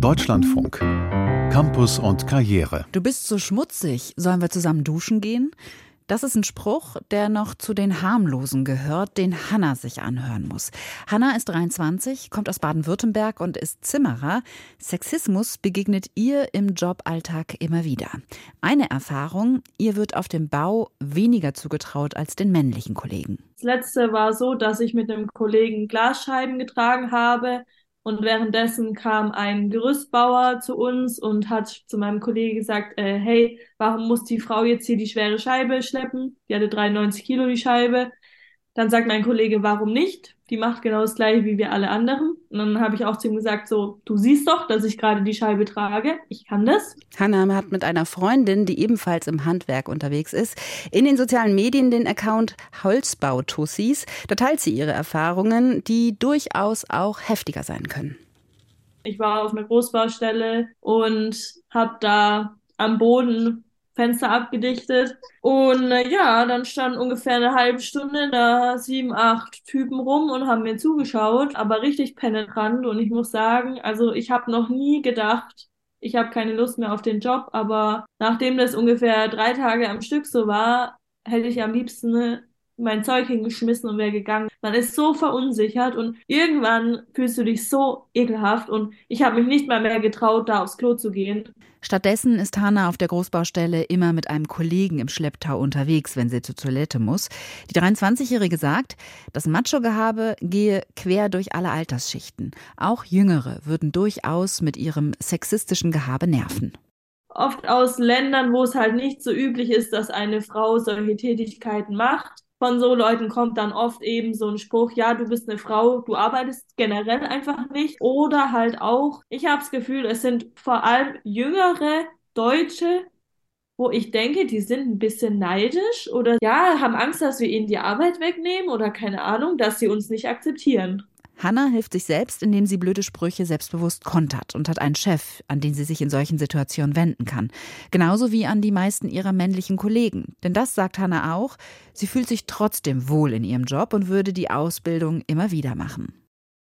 Deutschlandfunk. Campus und Karriere. Du bist so schmutzig. Sollen wir zusammen duschen gehen? Das ist ein Spruch, der noch zu den harmlosen gehört, den Hanna sich anhören muss. Hanna ist 23, kommt aus Baden-Württemberg und ist Zimmerer. Sexismus begegnet ihr im Joballtag immer wieder. Eine Erfahrung, ihr wird auf dem Bau weniger zugetraut als den männlichen Kollegen. Das letzte war so, dass ich mit einem Kollegen Glasscheiben getragen habe und währenddessen kam ein Gerüstbauer zu uns und hat zu meinem Kollegen gesagt, äh, hey, warum muss die Frau jetzt hier die schwere Scheibe schleppen? Die hatte 93 Kilo die Scheibe. Dann sagt mein Kollege, warum nicht? Die macht genau das gleiche wie wir alle anderen. Und dann habe ich auch zu ihm gesagt, so, du siehst doch, dass ich gerade die Scheibe trage. Ich kann das. Hannah hat mit einer Freundin, die ebenfalls im Handwerk unterwegs ist, in den sozialen Medien den Account Holzbautussis. Da teilt sie ihre Erfahrungen, die durchaus auch heftiger sein können. Ich war auf einer Großbaustelle und habe da am Boden Fenster abgedichtet. Und äh, ja, dann standen ungefähr eine halbe Stunde da sieben, acht Typen rum und haben mir zugeschaut, aber richtig penetrant. Und ich muss sagen, also ich habe noch nie gedacht, ich habe keine Lust mehr auf den Job, aber nachdem das ungefähr drei Tage am Stück so war, hätte ich am liebsten mein Zeug hingeschmissen und wäre gegangen. Man ist so verunsichert und irgendwann fühlst du dich so ekelhaft und ich habe mich nicht mal mehr getraut, da aufs Klo zu gehen. Stattdessen ist Hanna auf der Großbaustelle immer mit einem Kollegen im Schlepptau unterwegs, wenn sie zur Toilette muss. Die 23-Jährige sagt, das Macho-Gehabe gehe quer durch alle Altersschichten. Auch Jüngere würden durchaus mit ihrem sexistischen Gehabe nerven oft aus Ländern, wo es halt nicht so üblich ist, dass eine Frau solche Tätigkeiten macht von so Leuten kommt dann oft eben so ein Spruch, ja, du bist eine Frau, du arbeitest generell einfach nicht. Oder halt auch, ich habe das Gefühl, es sind vor allem jüngere Deutsche, wo ich denke, die sind ein bisschen neidisch oder ja, haben Angst, dass wir ihnen die Arbeit wegnehmen oder keine Ahnung, dass sie uns nicht akzeptieren. Hanna hilft sich selbst, indem sie blöde Sprüche selbstbewusst kontert und hat einen Chef, an den sie sich in solchen Situationen wenden kann. Genauso wie an die meisten ihrer männlichen Kollegen. Denn das sagt Hanna auch, sie fühlt sich trotzdem wohl in ihrem Job und würde die Ausbildung immer wieder machen.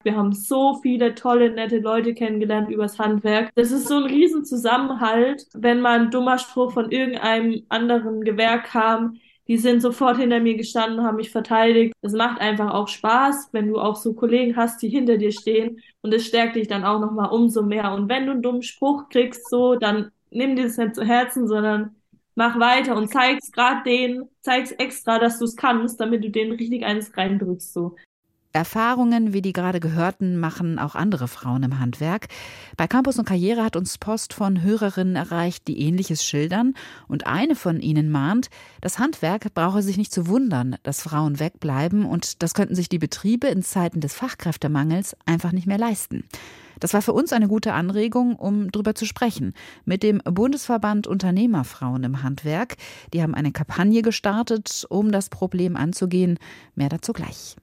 Wir haben so viele tolle, nette Leute kennengelernt übers Handwerk. Das ist so ein Riesenzusammenhalt, wenn mal ein dummer Spruch von irgendeinem anderen Gewerk kam die sind sofort hinter mir gestanden, haben mich verteidigt. Es macht einfach auch Spaß, wenn du auch so Kollegen hast, die hinter dir stehen und es stärkt dich dann auch nochmal umso mehr. Und wenn du einen dummen Spruch kriegst, so, dann nimm dir das nicht zu Herzen, sondern mach weiter und zeig's gerade denen, zeig's extra, dass du es kannst, damit du denen richtig eines reindrückst, so. Erfahrungen wie die gerade gehörten machen auch andere Frauen im Handwerk. Bei Campus und Karriere hat uns Post von Hörerinnen erreicht, die ähnliches schildern. Und eine von ihnen mahnt, das Handwerk brauche sich nicht zu wundern, dass Frauen wegbleiben und das könnten sich die Betriebe in Zeiten des Fachkräftemangels einfach nicht mehr leisten. Das war für uns eine gute Anregung, um darüber zu sprechen. Mit dem Bundesverband Unternehmerfrauen im Handwerk. Die haben eine Kampagne gestartet, um das Problem anzugehen. Mehr dazu gleich.